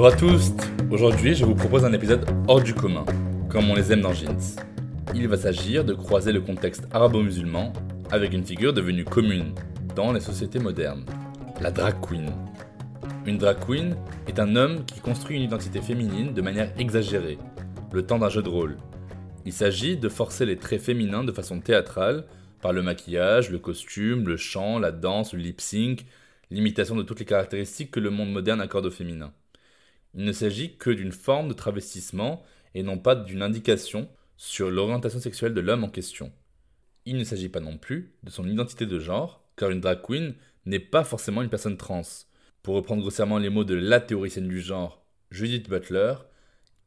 Bonjour à tous Aujourd'hui, je vous propose un épisode hors du commun, comme on les aime dans Jeans. Il va s'agir de croiser le contexte arabo-musulman avec une figure devenue commune dans les sociétés modernes, la drag queen. Une drag queen est un homme qui construit une identité féminine de manière exagérée, le temps d'un jeu de rôle. Il s'agit de forcer les traits féminins de façon théâtrale par le maquillage, le costume, le chant, la danse, le lip sync, l'imitation de toutes les caractéristiques que le monde moderne accorde au féminin. Il ne s'agit que d'une forme de travestissement et non pas d'une indication sur l'orientation sexuelle de l'homme en question. Il ne s'agit pas non plus de son identité de genre, car une drag queen n'est pas forcément une personne trans. Pour reprendre grossièrement les mots de la théoricienne du genre, Judith Butler,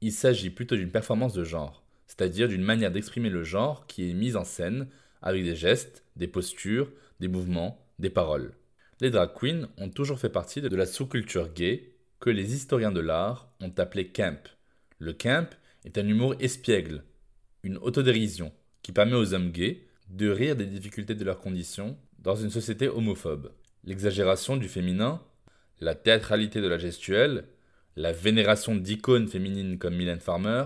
il s'agit plutôt d'une performance de genre, c'est-à-dire d'une manière d'exprimer le genre qui est mise en scène avec des gestes, des postures, des mouvements, des paroles. Les drag queens ont toujours fait partie de la sous-culture gay que les historiens de l'art ont appelé camp. Le camp est un humour espiègle, une autodérision qui permet aux hommes gays de rire des difficultés de leurs conditions dans une société homophobe. L'exagération du féminin, la théâtralité de la gestuelle, la vénération d'icônes féminines comme Mylène Farmer,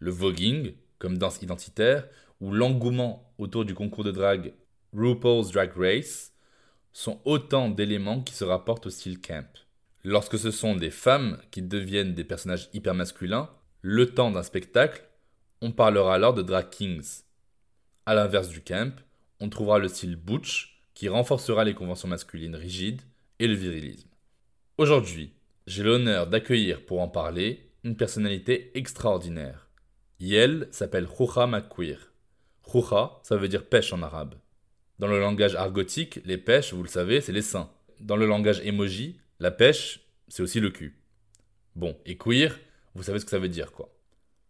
le voguing comme danse identitaire ou l'engouement autour du concours de drague RuPaul's Drag Race sont autant d'éléments qui se rapportent au style camp. Lorsque ce sont des femmes qui deviennent des personnages hyper masculins, le temps d'un spectacle, on parlera alors de drag kings. A l'inverse du camp, on trouvera le style butch qui renforcera les conventions masculines rigides et le virilisme. Aujourd'hui, j'ai l'honneur d'accueillir pour en parler une personnalité extraordinaire. Yel s'appelle Rouha Makwir. Rouha, ça veut dire pêche en arabe. Dans le langage argotique, les pêches, vous le savez, c'est les seins. Dans le langage emoji, la pêche, c'est aussi le cul. Bon, et queer, vous savez ce que ça veut dire, quoi.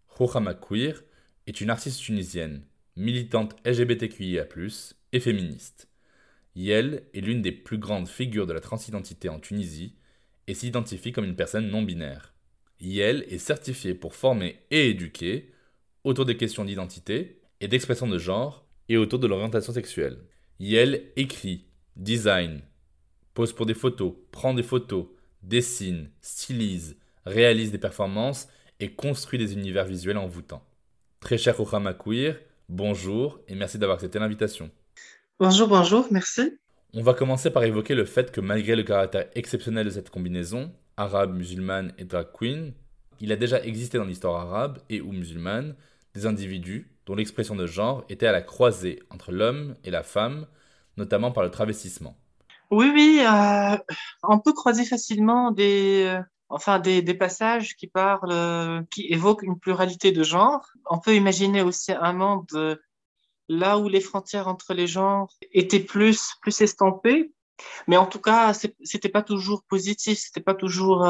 Rohama Queer est une artiste tunisienne, militante LGBTQIA+, et féministe. Yel est l'une des plus grandes figures de la transidentité en Tunisie et s'identifie comme une personne non binaire. Yel est certifiée pour former et éduquer autour des questions d'identité et d'expression de genre et autour de l'orientation sexuelle. Yel écrit, design, pose pour des photos, prend des photos, dessine, stylise, réalise des performances et construit des univers visuels envoûtants. Très cher Queer, bonjour et merci d'avoir accepté l'invitation. Bonjour, bonjour, merci. On va commencer par évoquer le fait que malgré le caractère exceptionnel de cette combinaison, arabe, musulmane et drag queen, il a déjà existé dans l'histoire arabe et ou musulmane des individus dont l'expression de genre était à la croisée entre l'homme et la femme, notamment par le travestissement. Oui, oui, euh, on peut croiser facilement des, euh, enfin des, des passages qui parlent, euh, qui évoquent une pluralité de genres. On peut imaginer aussi un monde là où les frontières entre les genres étaient plus, plus estampées. Mais en tout cas, c'était pas toujours positif, c'était pas toujours.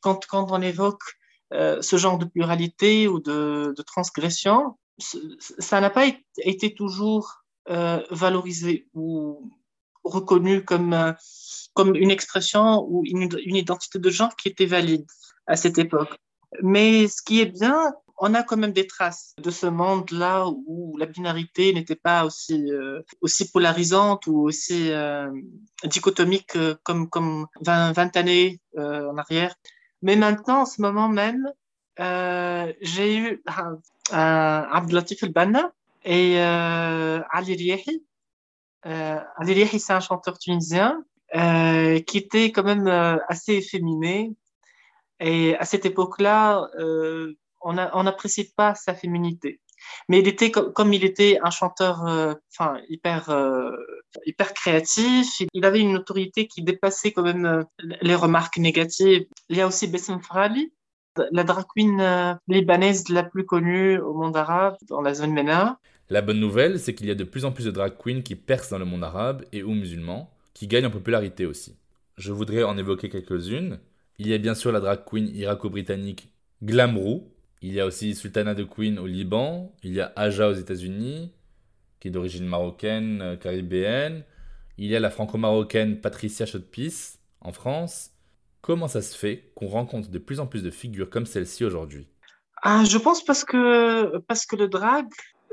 quand, quand on évoque ce genre de pluralité ou de, de transgression, ça n'a pas été toujours valorisé ou reconnu comme, euh, comme une expression ou une, identité de genre qui était valide à cette époque. Mais ce qui est bien, on a quand même des traces de ce monde-là où la binarité n'était pas aussi, euh, aussi polarisante ou aussi euh, dichotomique comme, comme 20, 20 années en arrière. Mais maintenant, en ce moment même, j'ai eu Abdelatif El-Banna et Ali Riehi euh, Adeli c'est un chanteur tunisien euh, qui était quand même euh, assez efféminé. Et à cette époque-là, euh, on n'apprécie pas sa féminité. Mais il était comme il était un chanteur, enfin hyper hyper créatif. Il avait une autorité qui dépassait quand même les remarques négatives. Il y a aussi Bessem Frali, la drag queen libanaise la plus connue au monde arabe, dans la zone MENA. La bonne nouvelle, c'est qu'il y a de plus en plus de drag queens qui percent dans le monde arabe et ou musulman, qui gagnent en popularité aussi. Je voudrais en évoquer quelques-unes. Il y a bien sûr la drag queen irako-britannique Glamrou, il y a aussi Sultana de Queen au Liban. Il y a Aja aux États-Unis, qui est d'origine marocaine, euh, caribéenne. Il y a la franco-marocaine Patricia Chotpis en France. Comment ça se fait qu'on rencontre de plus en plus de figures comme celle-ci aujourd'hui? Ah, Je pense parce que, parce que le drag,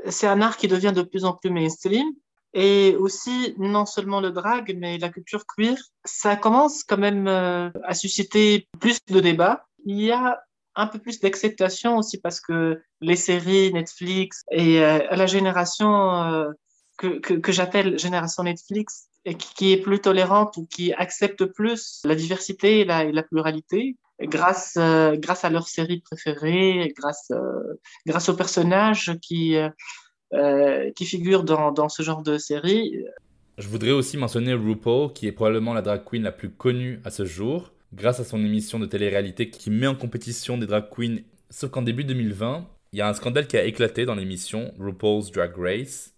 c'est un art qui devient de plus en plus mainstream. Et aussi, non seulement le drag, mais la culture queer, ça commence quand même euh, à susciter plus de débats. Il y a un peu plus d'acceptation aussi parce que les séries Netflix et euh, la génération euh, que, j'appelle génération Netflix et qui, est plus tolérante ou qui accepte plus la diversité et la pluralité grâce euh, grâce à leurs séries préférées, grâce grâce aux personnages qui qui figurent dans, dans ce genre de séries. Je voudrais aussi mentionner RuPaul, qui est probablement la drag queen la plus connue à ce jour grâce à son émission de télé-réalité qui met en compétition des drag queens. Sauf qu'en début 2020, il y a un scandale qui a éclaté dans l'émission RuPaul's Drag Race.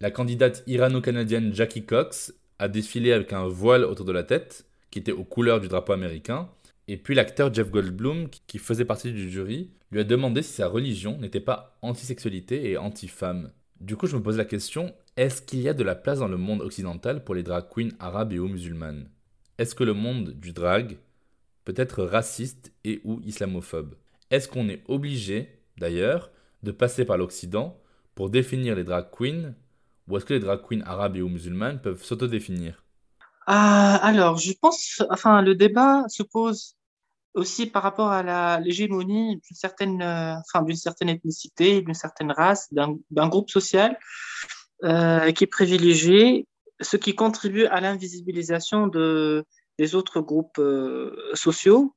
La candidate irano-canadienne Jackie Cox a défilé avec un voile autour de la tête, qui était aux couleurs du drapeau américain. Et puis l'acteur Jeff Goldblum, qui faisait partie du jury, lui a demandé si sa religion n'était pas anti-sexualité et anti-femme. Du coup, je me pose la question, est-ce qu'il y a de la place dans le monde occidental pour les drag queens arabes et ou musulmanes? Est-ce que le monde du drag peut être raciste et ou islamophobe? Est-ce qu'on est obligé, d'ailleurs, de passer par l'Occident pour définir les drag queens? Ou est-ce que les drag queens arabes et ou musulmanes peuvent s'autodéfinir? Ah, Alors, je pense, enfin, le débat se pose aussi par rapport à l'hégémonie d'une certaine, euh, d'une certaine ethnicité, d'une certaine race, d'un groupe social euh, qui est privilégié, ce qui contribue à l'invisibilisation de, des autres groupes euh, sociaux.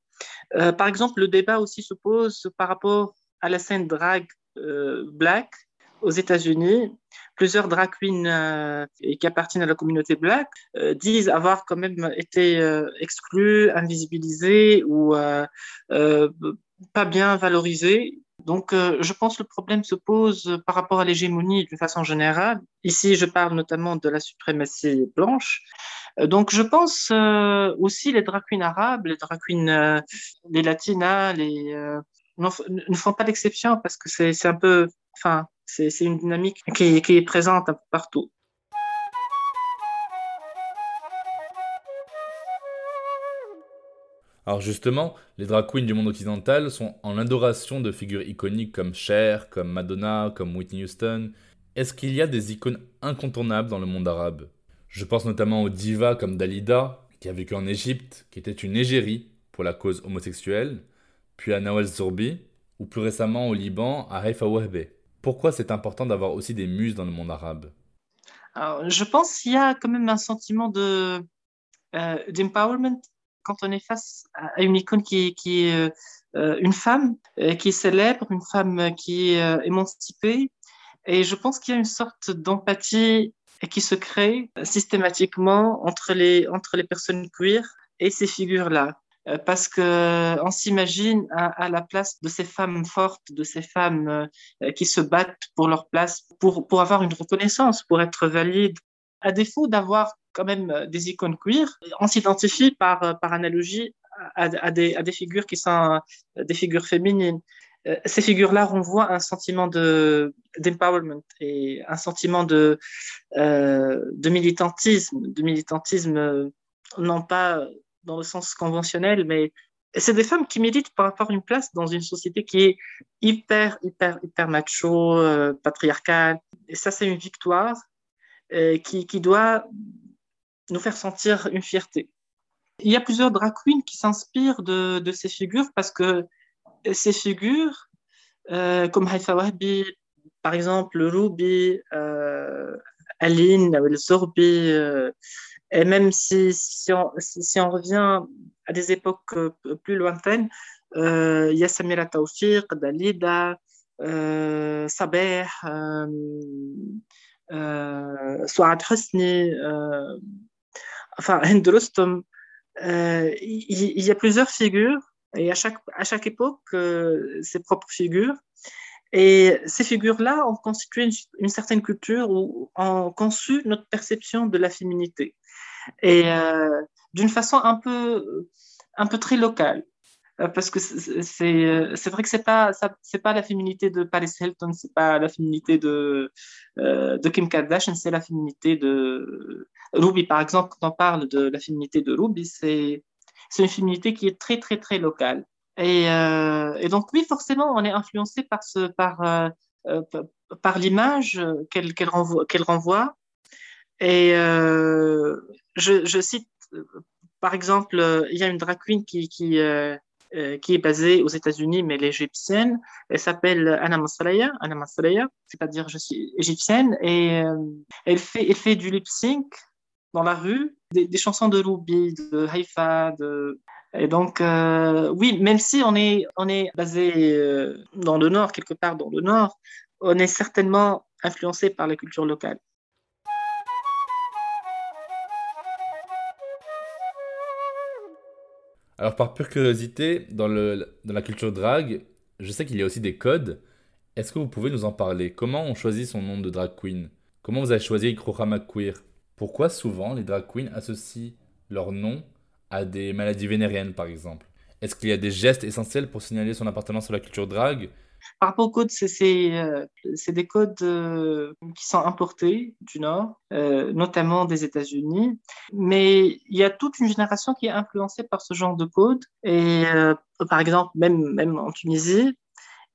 Euh, par exemple, le débat aussi se pose par rapport à la scène drag euh, black aux États-Unis. Plusieurs drag queens qui appartiennent à la communauté black disent avoir quand même été exclus, invisibilisés ou pas bien valorisés. Donc, je pense que le problème se pose par rapport à l'hégémonie d'une façon générale. Ici, je parle notamment de la suprématie blanche. Euh, donc, je pense euh, aussi les drag queens arabes, les drag queens, euh, les latinas, les, ne font pas d'exception parce que c'est un peu, enfin, c'est une dynamique qui, est présente partout. Alors justement, les drag queens du monde occidental sont en adoration de figures iconiques comme Cher, comme Madonna, comme Whitney Houston. Est-ce qu'il y a des icônes incontournables dans le monde arabe? Je pense notamment aux divas comme Dalida, qui a vécu en Égypte, qui était une égérie pour la cause homosexuelle, puis à Nawal Zourbi, ou plus récemment au Liban, à Haifa Wahbe. Pourquoi c'est important d'avoir aussi des muses dans le monde arabe? Je pense qu'il y a quand même un sentiment de, euh, d'empowerment quand on est face à une icône qui, qui est euh, une femme euh, qui est célèbre, une femme qui est émancipée. Et je pense qu'il y a une sorte d'empathie qui se crée systématiquement entre les, entre les personnes queer et ces figures-là. Euh, parce que on s'imagine à, la place de ces femmes fortes, de ces femmes euh, qui se battent pour leur place, pour, pour avoir une reconnaissance, pour être valides. À défaut d'avoir quand même euh, des icônes queer, on s'identifie par, par analogie à, des, à des figures qui sont des figures féminines. Euh, ces figures-là renvoient un sentiment de d'empowerment et un sentiment de euh, de militantisme, de militantisme euh, non pas dans le sens conventionnel, mais c'est des femmes qui militent pour avoir une place dans une société qui est hyper hyper hyper macho, euh, patriarcale. Et ça, c'est une victoire euh, qui qui doit nous faire sentir une fierté. Il y a plusieurs drag queens qui s'inspirent de, de ces figures parce que ces figures, euh, comme Haifa Wahbi, par exemple, Ruby, Aline, El Zorbi, et même si, si, on, si, on, revient à des époques plus lointaines, il y a Samira Tawfiq, Dalida, Saber, Souad Hosni, enfin Hind Rostom. Il y, a plusieurs figures et à chaque, à chaque époque, ses propres figures. Et ces figures-là ont constitué une, certaine culture ou ont conçu notre perception de la féminité. Et d'une façon un peu, un peu très locale. Euh, parce que euh, c'est vrai que c'est pas pas la féminité de Paris Hilton, c'est pas la féminité de euh, de Kim Kardashian, c'est la féminité de Ruby par exemple. Quand on parle de la féminité de Ruby, c'est une féminité qui est très très très locale. Et, et donc oui, forcément, on est influencé par par par l'image qu'elle qu'elle renvoie. Et je, je cite par exemple, il y a une drag queen qui, qui, euh, qui est basée aux États-Unis, mais elle est égyptienne. Elle s'appelle Anna Masraya, Anna Masraya, c'est-à-dire je suis égyptienne, et euh, elle, fait, elle fait du lip sync dans la rue, des, chansons de Ruby, de Haifa, de... Et donc, euh, oui, même si on est, on est basé dans le nord, quelque part dans le nord, on est certainement influencé par la culture locale. Alors, par pure curiosité, dans, la culture drag, je sais qu'il y a aussi des codes. Est-ce que vous pouvez nous en parler? Comment on choisit son nom de drag queen? Comment vous avez choisi McQueer Pourquoi souvent les drag queens associent leur nom à des maladies vénériennes, par exemple? Est-ce qu'il y a des gestes essentiels pour signaler son appartenance à la culture drag? Par rapport aux codes, c'est euh, des codes euh, qui sont importés du Nord, euh, notamment des États-Unis. Mais il y a toute une génération qui est influencée par ce genre de codes. Et par exemple, même, en Tunisie,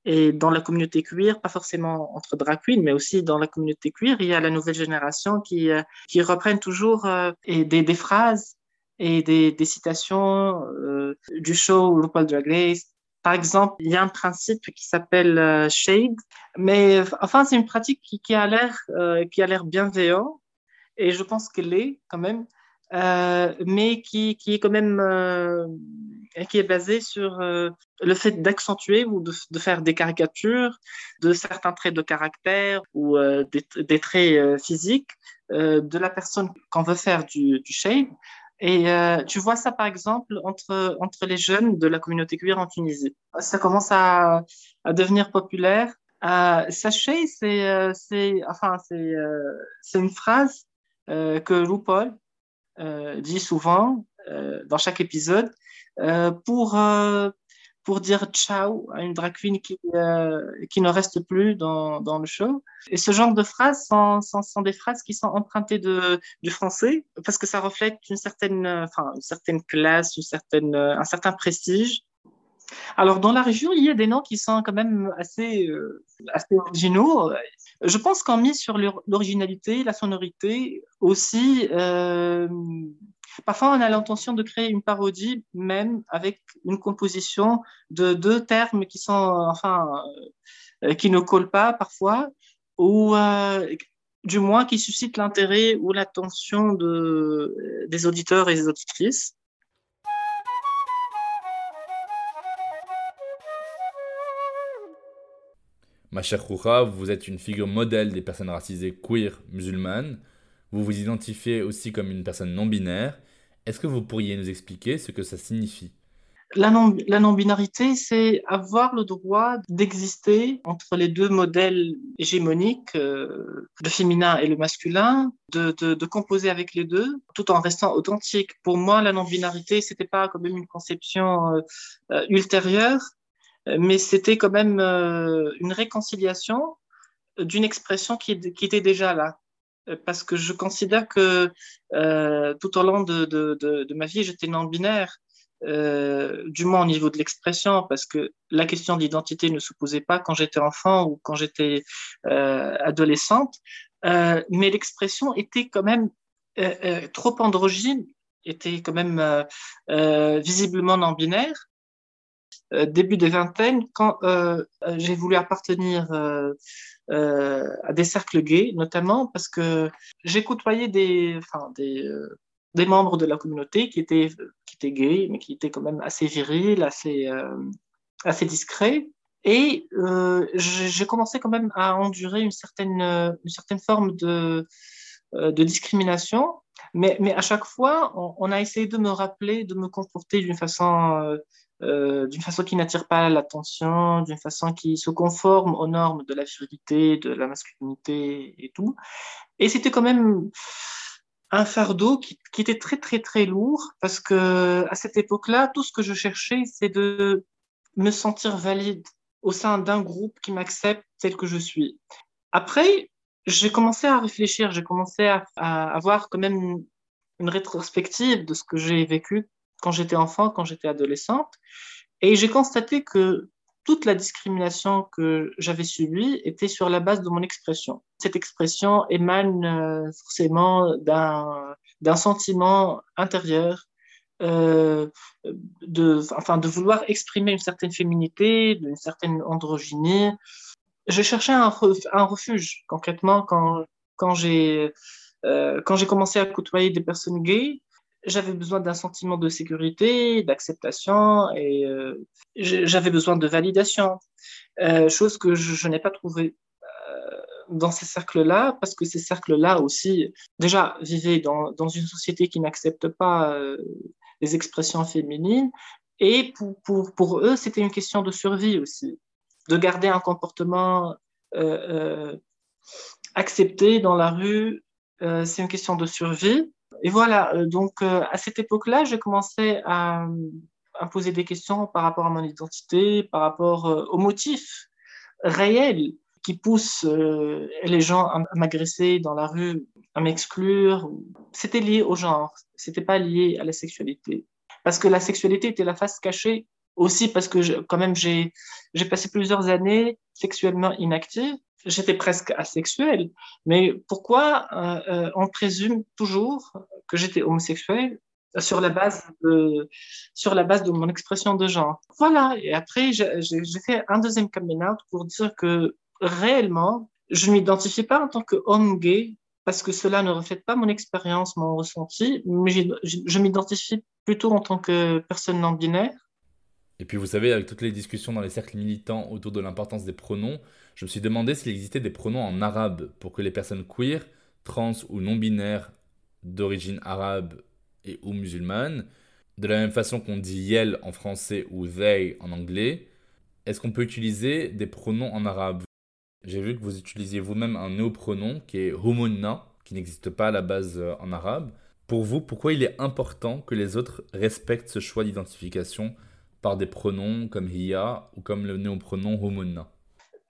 et dans la communauté queer, pas forcément entre drag queens, mais aussi dans la communauté queer, il y a la nouvelle génération qui, reprennent toujours des, phrases et des, des citations du show RuPaul Drag Race, par exemple, il y a un principe qui s'appelle euh, shade, mais enfin c'est une pratique qui, a l'air euh, qui a l'air bienveillant et je pense qu'elle l'est quand même, euh, mais qui, qui, est quand même euh, qui est basée sur le fait d'accentuer ou de, faire des caricatures de certains traits de caractère ou des, traits physiques de la personne qu'on veut faire du shade et euh, tu vois ça, par exemple, entre, entre les jeunes de la communauté queer en Tunisie. Ça commence à, à devenir populaire. Euh, sachez, c'est euh, c'est enfin, c'est euh, c'est une phrase euh, que RuPaul dit souvent dans chaque épisode pour pour dire ciao à une drag qui, euh, qui ne reste plus dans, dans, le show. Et ce genre de phrases sont, sont, des phrases qui sont empruntées du français parce que ça reflète une certaine, enfin, une certaine classe, une certaine, un certain prestige. Alors, dans la région, il y a des noms qui sont quand même assez, euh, assez originaux. Je pense qu'en mis sur l'originalité, la sonorité, aussi, euh, Parfois, on a l'intention de créer une parodie, même avec une composition de deux termes qui sont, enfin, euh, qui ne collent pas parfois, ou euh, du moins qui suscitent l'intérêt ou l'attention de, des auditeurs et des auditrices. Ma chère Roura, vous êtes une figure modèle des personnes racisées queer musulmanes. Vous vous identifiez aussi comme une personne non binaire. Est-ce que vous pourriez nous expliquer ce que ça signifie? La non-binarité, c'est avoir le droit d'exister entre les deux modèles hégémoniques, euh, le féminin et le masculin, de, composer avec les deux, tout en restant authentique. Pour moi, la non-binarité, c'était pas quand même une conception euh, euh, ultérieure, mais c'était quand même une réconciliation d'une expression qui, qui était déjà là parce que je considère que euh, tout au long de, ma vie, j'étais non-binaire, euh, du moins au niveau de l'expression, parce que la question d'identité ne se posait pas quand j'étais enfant ou quand j'étais euh, adolescente, euh, mais l'expression était quand même euh, euh, trop androgyne, était quand même visiblement non-binaire. début des vingtaines, quand j'ai voulu appartenir euh, à des cercles gays, notamment parce que j'ai côtoyé des, euh, membres de la communauté qui étaient, gays, mais qui étaient quand même assez virils, assez, euh, discrets. Et j'ai commencé quand même à endurer une certaine, forme de, discrimination, mais, à chaque fois, on, a essayé de me rappeler, de me comporter d'une façon, euh, d'une façon qui n'attire pas l'attention, d'une façon qui se conforme aux normes de la virilité, de la masculinité et tout. Et c'était quand même un fardeau qui, était très très très lourd parce que à cette époque-là, tout ce que je cherchais, c'est de me sentir valide au sein d'un groupe qui m'accepte tel que je suis. Après, j'ai commencé à réfléchir, j'ai commencé à, avoir quand même une rétrospective de ce que j'ai vécu quand j'étais enfant, quand j'étais adolescente, et j'ai constaté que toute la discrimination que j'avais subie était sur la base de mon expression. Cette expression émane euh, forcément d'un sentiment intérieur, euh, de, enfin, de vouloir exprimer une certaine féminité, d'une certaine androgynie. Je cherchais un, refuge, concrètement, euh, quand j'ai commencé à côtoyer des personnes gays, j'avais besoin d'un sentiment de sécurité, d'acceptation et euh, j'avais besoin de validation, euh, chose que je, n'ai pas trouvée euh, dans ces cercles-là, parce que ces cercles-là aussi, déjà, vivaient dans, dans une société qui n'accepte pas les expressions féminines, et pour, pour, pour eux, c'était une question de survie aussi, de garder un comportement accepté dans la rue, c'est une question de survie et voilà, euh, donc euh, à cette époque-là, j'ai commencé à, poser des questions par rapport à mon identité, par rapport euh, aux motifs réels qui poussent les gens à, m'agresser dans la rue, à m'exclure. C'était lié au genre, c'était pas lié à la sexualité. Parce que la sexualité était la face cachée aussi parce que je, quand même j'ai passé plusieurs années sexuellement inactive j'étais presque asexuelle. Mais pourquoi euh, euh, on présume toujours que j'étais homosexuelle sur la base de sur la base de mon expression de genre? Voilà. Et après, j'ai fait un deuxième coming pour dire que réellement, je ne m'identifie pas en tant qu'homme gay parce que cela ne reflète pas mon expérience, mon ressenti, mais je, je m'identifie plutôt en tant que personne non binaire. Et puis vous savez, avec toutes les discussions dans les cercles militants autour de l'importance des pronoms, je me suis demandé s'il existait des pronoms en arabe pour que les personnes queer, trans ou non binaires d'origine arabe et ou musulmane, de la même façon qu'on dit yel en français ou they en anglais, est-ce qu'on peut utiliser des pronoms en arabe? J'ai vu que vous utilisiez vous-même un néopronom qui est humunna, qui n'existe pas à la base euh, en arabe. Pour vous, pourquoi il est important que les autres respectent ce choix d'identification par des pronoms comme hiya ou comme le néopronom humunna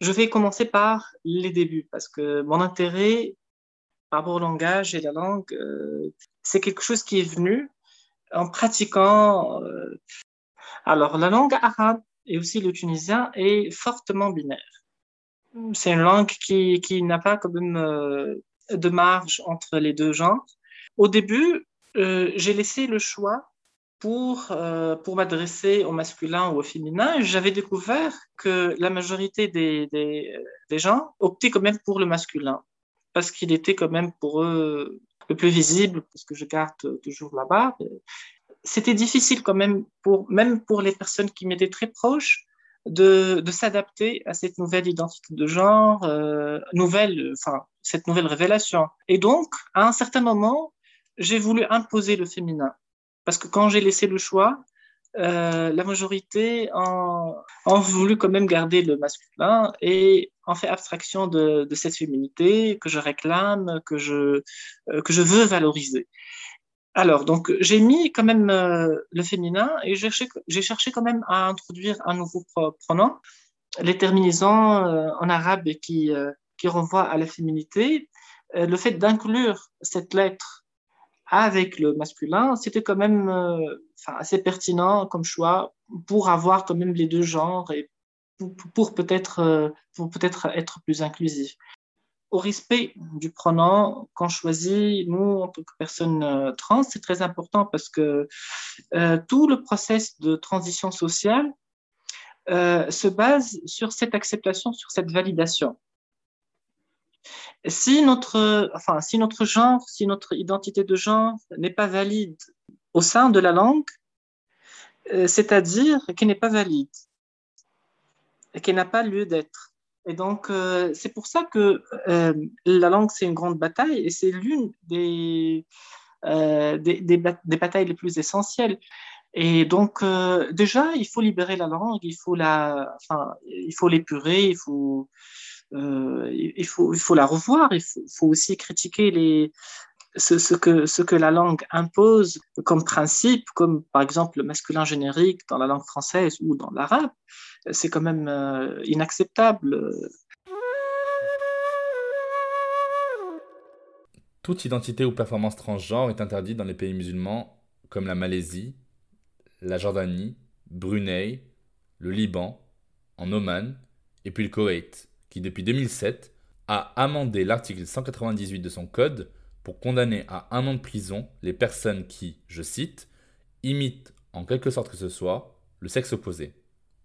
je vais commencer par les débuts parce que mon intérêt par rapport au langage et la langue, euh, c'est quelque chose qui est venu en pratiquant. Euh, alors, la langue arabe et aussi le tunisien est fortement binaire. C'est une langue qui, qui n'a pas quand même euh, de marge entre les deux genres. Au début, j'ai laissé le choix pour, euh, pour m'adresser au masculin ou au féminin, j'avais découvert que la majorité des, des, gens optaient quand même pour le masculin, parce qu'il était quand même pour eux le plus visible, parce que je garde toujours la barbe. C'était difficile quand même, pour, même pour les personnes qui m'étaient très proches, de, de s'adapter à cette nouvelle identité de genre, euh, nouvelle, enfin, cette nouvelle révélation. Et donc, à un certain moment, j'ai voulu imposer le féminin. Parce que quand j'ai laissé le choix, euh, la majorité ont, voulu quand même garder le masculin et en fait abstraction de, cette féminité que je réclame, que je, euh, que je veux valoriser. Alors, donc, j'ai mis quand même euh, le féminin et j'ai cherché, quand même à introduire un nouveau pronom, les terminaisons en arabe qui, qui renvoient à la féminité. le fait d'inclure cette lettre avec le masculin, c'était quand même euh, assez pertinent comme choix pour avoir quand même les deux genres et pour, peut-être euh, peut-être être plus inclusif. Au respect du pronom qu'on choisit, nous, en tant que personnes euh, trans, c'est très important parce que tout le process de transition sociale se base sur cette acceptation, sur cette validation. Si notre, enfin, si notre genre, si notre identité de genre n'est pas valide au sein de la langue, euh, c'est-à-dire qu'elle n'est pas valide. qui n'a pas lieu d'être. Et donc, euh, c'est pour ça que euh, la langue, c'est une grande bataille et c'est l'une des, euh, des, des, batailles les plus essentielles. Et donc, déjà, il faut libérer la langue, il faut la, enfin, il faut l'épurer, il faut, il faut, il faut la revoir, il faut, aussi critiquer ce que la langue impose comme principe, comme par exemple le masculin générique dans la langue française ou dans l'arabe. C'est quand même euh, inacceptable. Toute identité ou performance transgenre est interdite dans les pays musulmans comme la Malaisie, la Jordanie, Brunei, le Liban, en Oman et puis le Koweït, qui depuis 2007 a amendé l'article 198 de son code pour condamner à un an de prison les personnes qui, je cite, imitent en quelque sorte que ce soit le sexe opposé.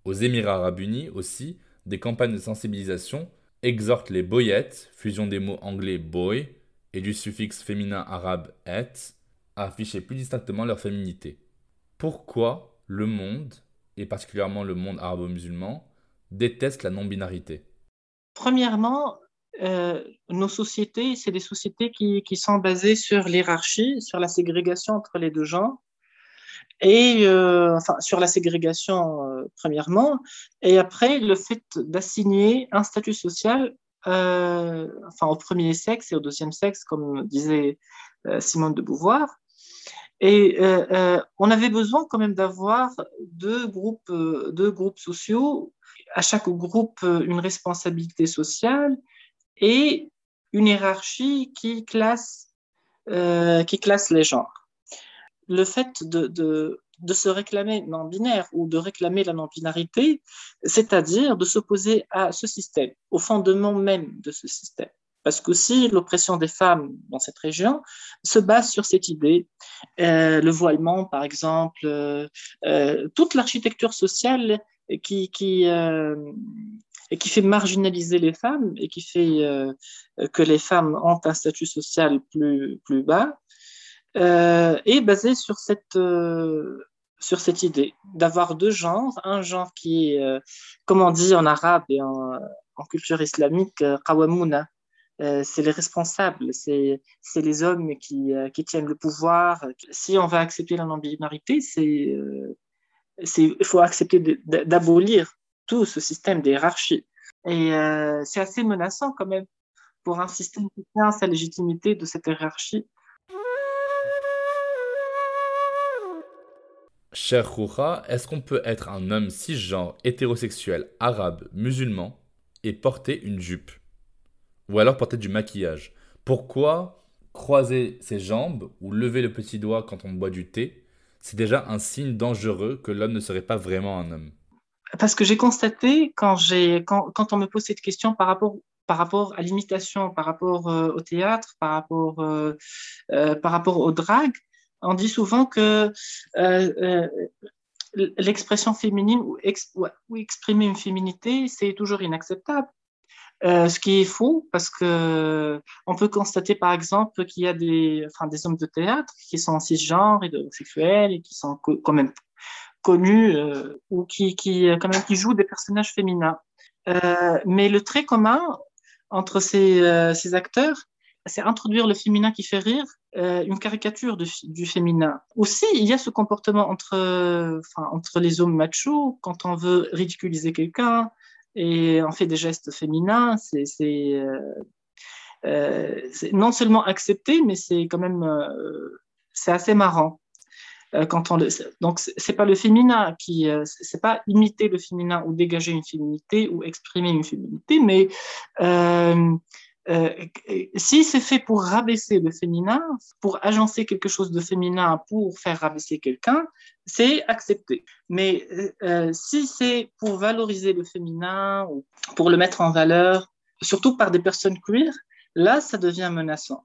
Aux Émirats arabes unis aussi, des campagnes de sensibilisation exhortent les boyettes, fusion des mots anglais boy et du suffixe féminin arabe et, à afficher plus distinctement leur féminité. Pourquoi le monde, et particulièrement le monde arabo-musulman, déteste la non-binarité? Premièrement, euh, nos sociétés, c'est des sociétés qui, sont basées sur l'hierarchie, sur la ségrégation entre les deux genres et euh, enfin, sur la ségrégation euh, premièrement, et après le fait d'assigner un statut social enfin, au premier sexe et au deuxième sexe, comme disait Simone de Beauvoir. Et on avait besoin quand même d'avoir deux groupes, deux groupes sociaux, à chaque groupe une responsabilité sociale et une hiérarchie qui classe, qui classe les genres le fait de, de, de se réclamer non-binaire ou de réclamer la non-binarité, c'est-à-dire de s'opposer à ce système, au fondement même de ce système. Parce que si l'oppression des femmes dans cette région se base sur cette idée, euh, le voilement, par exemple, euh, euh, toute l'architecture sociale qui, qui, et qui fait marginaliser les femmes et qui fait que les femmes ont un statut social plus, plus bas, euh, est basé sur cette, euh, sur cette idée d'avoir deux genres, un genre qui est, euh, comme on dit en arabe et en, en culture islamique, qawamuna, c'est les responsables, c'est les hommes qui, qui, tiennent le pouvoir. Si on va accepter la non-binarité, c'est il faut accepter d'abolir tout ce système de hiérarchie. Et c'est assez menaçant quand même pour un système qui tient sa légitimité de cette hiérarchie. Cher Roura, est-ce qu'on peut être un homme cisgenre, hétérosexuel, arabe, musulman et porter une jupe? Ou alors porter du maquillage. Pourquoi croiser ses jambes ou lever le petit doigt quand on boit du thé C'est déjà un signe dangereux que l'homme ne serait pas vraiment un homme. Parce que j'ai constaté quand, quand, quand, on me pose cette question par rapport par rapport à l'imitation, par rapport euh, au théâtre, par rapport, euh, euh, par rapport au drag, on dit souvent que euh, euh, l'expression féminine ou, exprimer une féminité, c'est toujours inacceptable. Euh, ce qui est faux, parce que on peut constater par exemple qu'il y a des, enfin, des hommes de théâtre qui sont cisgenres et sexuels et qui sont quand même connus ou qui, qui, quand même, qui jouent des personnages féminins. mais le trait commun entre ces, ces acteurs, c'est introduire le féminin qui fait rire, euh, une caricature du féminin. Aussi, il y a ce comportement entre, entre les hommes machos, quand on veut ridiculiser quelqu'un et on fait des gestes féminins, c'est euh, euh, non seulement accepté, mais c'est quand même euh, c'est assez marrant. Euh, quand on donc c'est pas le féminin qui c'est pas imiter le féminin ou dégager une féminité ou exprimer une féminité mais euh, si c'est fait pour rabaisser le féminin, pour agencer quelque chose de féminin pour faire rabaisser quelqu'un, c'est accepté. Mais euh, euh, si c'est pour valoriser le féminin ou pour le mettre en valeur, surtout par des personnes queer, là, ça devient menaçant.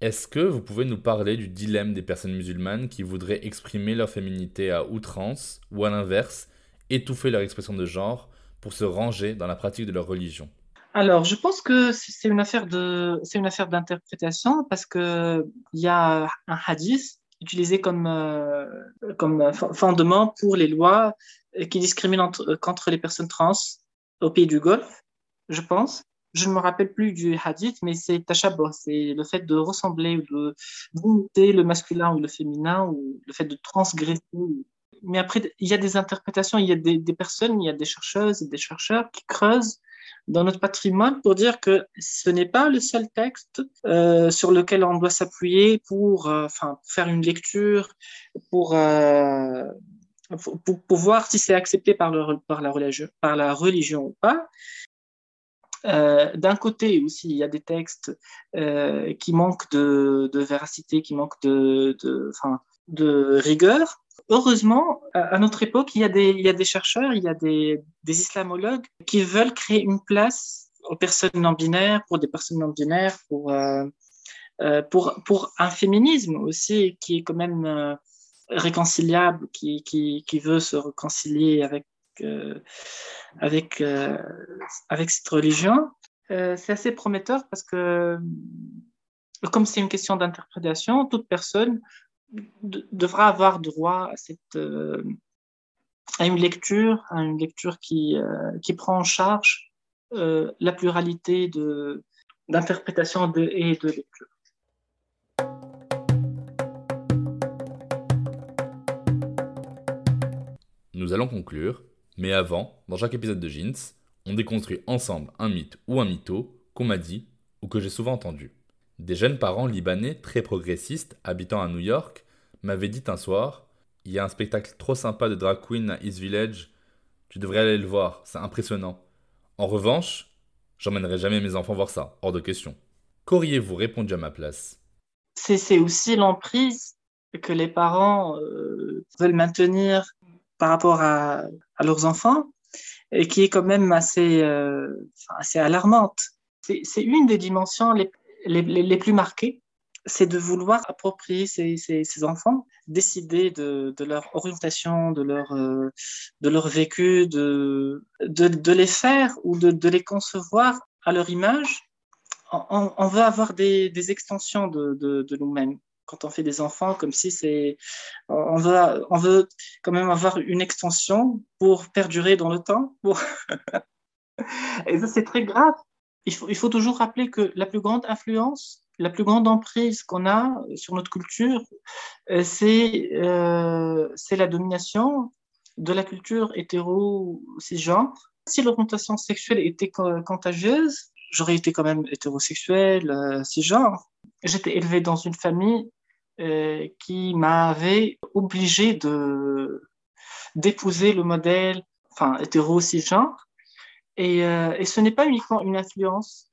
Est-ce que vous pouvez nous parler du dilemme des personnes musulmanes qui voudraient exprimer leur féminité à outrance ou à l'inverse, étouffer leur expression de genre pour se ranger dans la pratique de leur religion? Alors, je pense que c'est une affaire de, c'est une affaire d'interprétation parce que il y a un hadith utilisé comme euh, comme fondement pour les lois qui discriminent contre les personnes trans au pays du Golfe, je pense. Je ne me rappelle plus du hadith, mais c'est tashabah, c'est le fait de ressembler, de d'imiter le masculin ou le féminin, ou le fait de transgresser. Mais après, il y a des interprétations, il y a des, des personnes, il y a des chercheuses et des chercheurs qui creusent dans notre patrimoine pour dire que ce n'est pas le seul texte euh, sur lequel on doit s'appuyer pour, euh, enfin, faire une lecture, pour, euh, pour, pour, voir si c'est accepté par, le, par, la religion, par la religion ou pas. D'un côté aussi, il y a des textes qui manquent de, de, véracité, qui manquent de, de, de rigueur. Heureusement, à notre époque, il y a des, chercheurs, il y a des, islamologues qui veulent créer une place aux personnes non binaires, pour des personnes non binaires, pour, euh, euh un féminisme aussi qui est quand même euh, réconciliable, qui, veut se réconcilier avec cette religion. C'est assez prometteur parce que, comme c'est une question d'interprétation, toute personne devra avoir droit à, cette, à une lecture, à une lecture qui, qui prend en charge la pluralité de, d'interprétation de, et de lecture. Nous allons conclure mais avant, dans chaque épisode de Jeans, on déconstruit ensemble un mythe ou un mytho qu'on m'a dit ou que j'ai souvent entendu. Des jeunes parents libanais très progressistes habitant à New York m'avaient dit un soir Il y a un spectacle trop sympa de drag queen à East Village, tu devrais aller le voir, c'est impressionnant. En revanche, j'emmènerai jamais mes enfants voir ça, hors de question. Qu'auriez-vous répondu à ma place? C'est aussi l'emprise que les parents euh, veulent maintenir par rapport à, leurs enfants et qui est quand même assez, euh, assez alarmante. C'est une des dimensions les, les, plus marquées, c'est de vouloir approprier ces, enfants, décider de, leur orientation, de leur, euh, de leur vécu, de, de, les faire ou de, les concevoir à leur image. On, veut avoir des, extensions de, nous-mêmes quand on fait des enfants, comme si c'est, on veut, on veut quand même avoir une extension pour perdurer dans le temps. Et ça, c'est très grave. Il faut, toujours rappeler que la plus grande influence, la plus grande emprise qu'on a sur notre culture, euh, c'est euh, c'est la domination de la culture hétéro-cisgenre. Si l'orientation sexuelle était contagieuse, j'aurais été quand même hétérosexuel, euh, cisgenre. J'étais élevé dans une famille qui m'avait obligé de d'épouser le modèle enfin hétéro cisgenre et, euh, et ce n'est pas uniquement une influence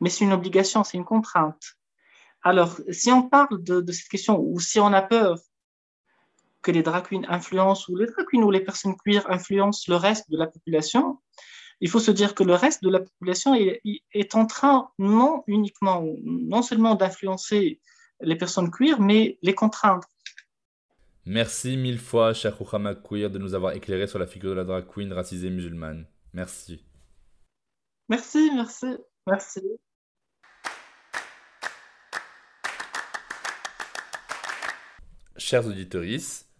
mais c'est une obligation c'est une contrainte alors si on parle de, cette question ou si on a peur que les drag queens influencent ou les drag queens ou les personnes queer influencent le reste de la population il faut se dire que le reste de la population est, en train non uniquement non seulement d'influencer les personnes queer, mais les contraindre. Merci mille fois, cher Ouhama Queer, de nous avoir éclairé sur la figure de la drag queen racisée musulmane. Merci. Merci, merci, merci. Chers auditeurs,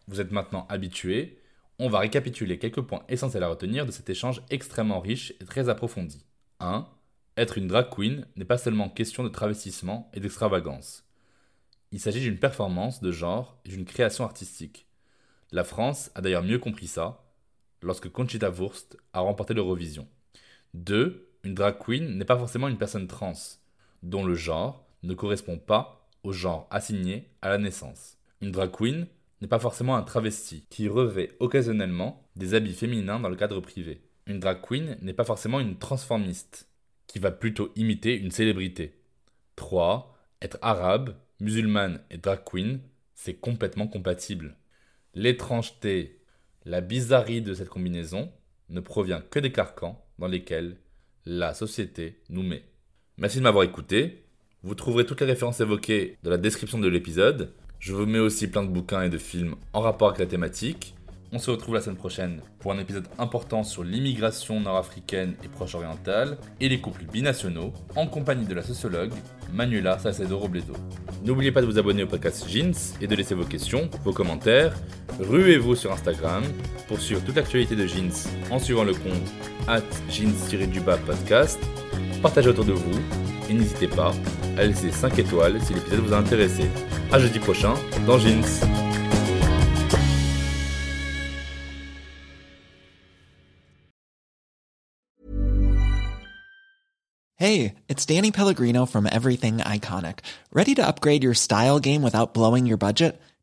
vous êtes maintenant habitués. On va récapituler quelques points essentiels à retenir de cet échange extrêmement riche et très approfondi. 1. Être une drag queen n'est pas seulement question de travestissement et d'extravagance. Il s'agit d'une performance de genre et d'une création artistique. La France a d'ailleurs mieux compris ça lorsque Conchita Wurst a remporté l'Eurovision. 2. Une drag queen n'est pas forcément une personne trans, dont le genre ne correspond pas au genre assigné à la naissance. Une drag queen n'est pas forcément un travesti qui revêt occasionnellement des habits féminins dans le cadre privé. Une drag queen n'est pas forcément une transformiste qui va plutôt imiter une célébrité. 3. Être arabe musulmane et drag queen, c'est complètement compatible. L'étrangeté, la bizarrerie de cette combinaison ne provient que des carcans dans lesquels la société nous met. Merci de m'avoir écouté. Vous trouverez toutes les références évoquées dans la description de l'épisode. Je vous mets aussi plein de bouquins et de films en rapport avec la thématique. On se retrouve la semaine prochaine pour un épisode important sur l'immigration nord-africaine et proche-orientale et les couples binationaux en compagnie de la sociologue Manuela Salcedo Robledo. N'oubliez pas de vous abonner au podcast Jeans et de laisser vos questions, vos commentaires. Ruez-vous sur Instagram pour suivre toute l'actualité de Jeans en suivant le compte at jeans-du-bas podcast. Partagez autour de vous et n'hésitez pas à laisser 5 étoiles si l'épisode vous a intéressé. A jeudi prochain dans Jeans. Hey, it's Danny Pellegrino from Everything Iconic. Ready to upgrade your style game without blowing your budget?